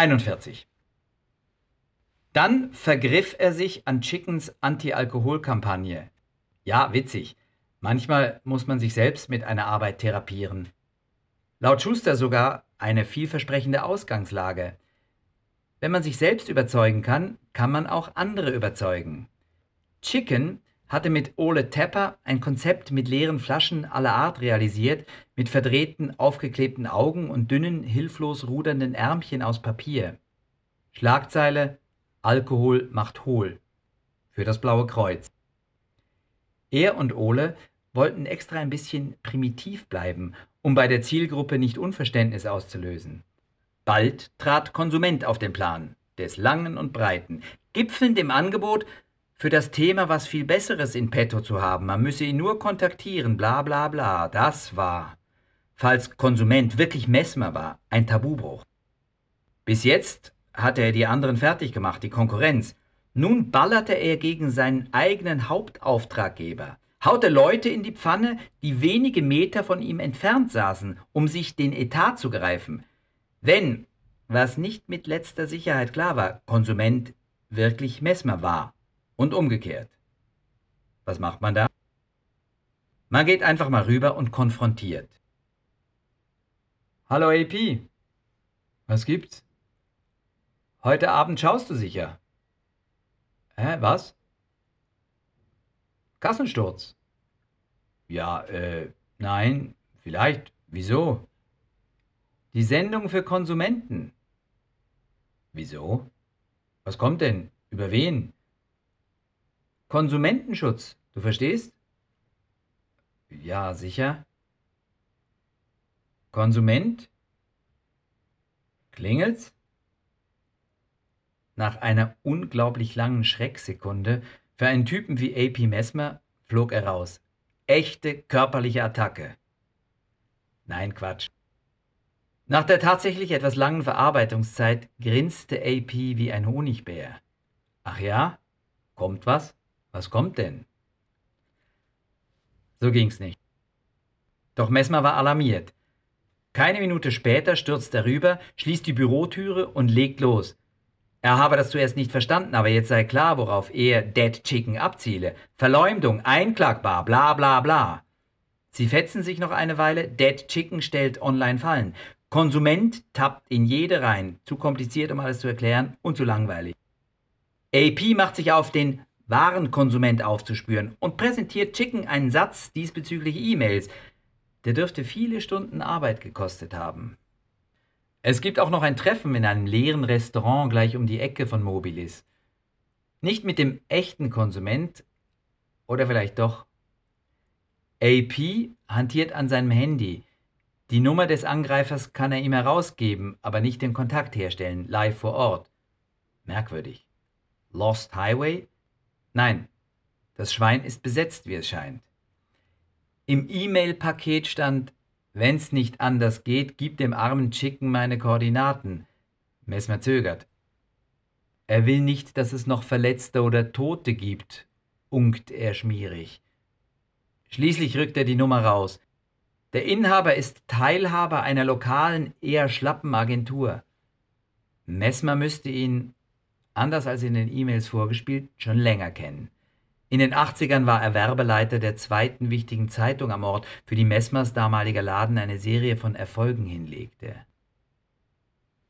41. Dann vergriff er sich an Chickens Anti-Alkohol-Kampagne. Ja, witzig. Manchmal muss man sich selbst mit einer Arbeit therapieren. Laut Schuster sogar eine vielversprechende Ausgangslage. Wenn man sich selbst überzeugen kann, kann man auch andere überzeugen. Chicken hatte mit Ole Tepper ein Konzept mit leeren Flaschen aller Art realisiert, mit verdrehten, aufgeklebten Augen und dünnen, hilflos rudernden Ärmchen aus Papier. Schlagzeile Alkohol macht hohl. Für das Blaue Kreuz. Er und Ole wollten extra ein bisschen primitiv bleiben, um bei der Zielgruppe nicht Unverständnis auszulösen. Bald trat Konsument auf den Plan, des Langen und Breiten, gipfelnd im Angebot, für das Thema was viel Besseres in petto zu haben. Man müsse ihn nur kontaktieren, bla bla bla. Das war, falls Konsument wirklich Messmer war, ein Tabubruch. Bis jetzt hatte er die anderen fertig gemacht, die Konkurrenz. Nun ballerte er gegen seinen eigenen Hauptauftraggeber, haute Leute in die Pfanne, die wenige Meter von ihm entfernt saßen, um sich den Etat zu greifen. Wenn, was nicht mit letzter Sicherheit klar war, Konsument wirklich Messmer war, und umgekehrt. Was macht man da? Man geht einfach mal rüber und konfrontiert. Hallo AP. Was gibt's? Heute Abend schaust du sicher. Hä, was? Kassensturz. Ja, äh, nein, vielleicht. Wieso? Die Sendung für Konsumenten. Wieso? Was kommt denn? Über wen? Konsumentenschutz, du verstehst? Ja, sicher. Konsument? Klingelt's? Nach einer unglaublich langen Schrecksekunde für einen Typen wie AP Messmer flog er raus. Echte körperliche Attacke. Nein, Quatsch. Nach der tatsächlich etwas langen Verarbeitungszeit grinste AP wie ein Honigbär. Ach ja? Kommt was? Was kommt denn? So ging's nicht. Doch Messmer war alarmiert. Keine Minute später stürzt er rüber, schließt die Bürotüre und legt los. Er habe das zuerst nicht verstanden, aber jetzt sei klar, worauf er Dead Chicken abziele. Verleumdung, einklagbar, bla bla bla. Sie fetzen sich noch eine Weile, Dead Chicken stellt online Fallen. Konsument tappt in jede rein, zu kompliziert, um alles zu erklären und zu langweilig. AP macht sich auf den Warenkonsument aufzuspüren und präsentiert Chicken einen Satz diesbezüglich E-Mails. Der dürfte viele Stunden Arbeit gekostet haben. Es gibt auch noch ein Treffen in einem leeren Restaurant gleich um die Ecke von Mobilis. Nicht mit dem echten Konsument, oder vielleicht doch. AP hantiert an seinem Handy. Die Nummer des Angreifers kann er ihm herausgeben, aber nicht den Kontakt herstellen, live vor Ort. Merkwürdig. Lost Highway Nein, das Schwein ist besetzt, wie es scheint. Im E-Mail-Paket stand, wenn's nicht anders geht, gib dem armen Chicken meine Koordinaten. Messmer zögert. Er will nicht, dass es noch Verletzte oder Tote gibt, unkt er schmierig. Schließlich rückt er die Nummer raus. Der Inhaber ist Teilhaber einer lokalen, eher schlappen Agentur. Messmer müsste ihn anders als in den E-Mails vorgespielt, schon länger kennen. In den 80ern war er Werbeleiter der zweiten wichtigen Zeitung am Ort, für die Messmers damaliger Laden eine Serie von Erfolgen hinlegte.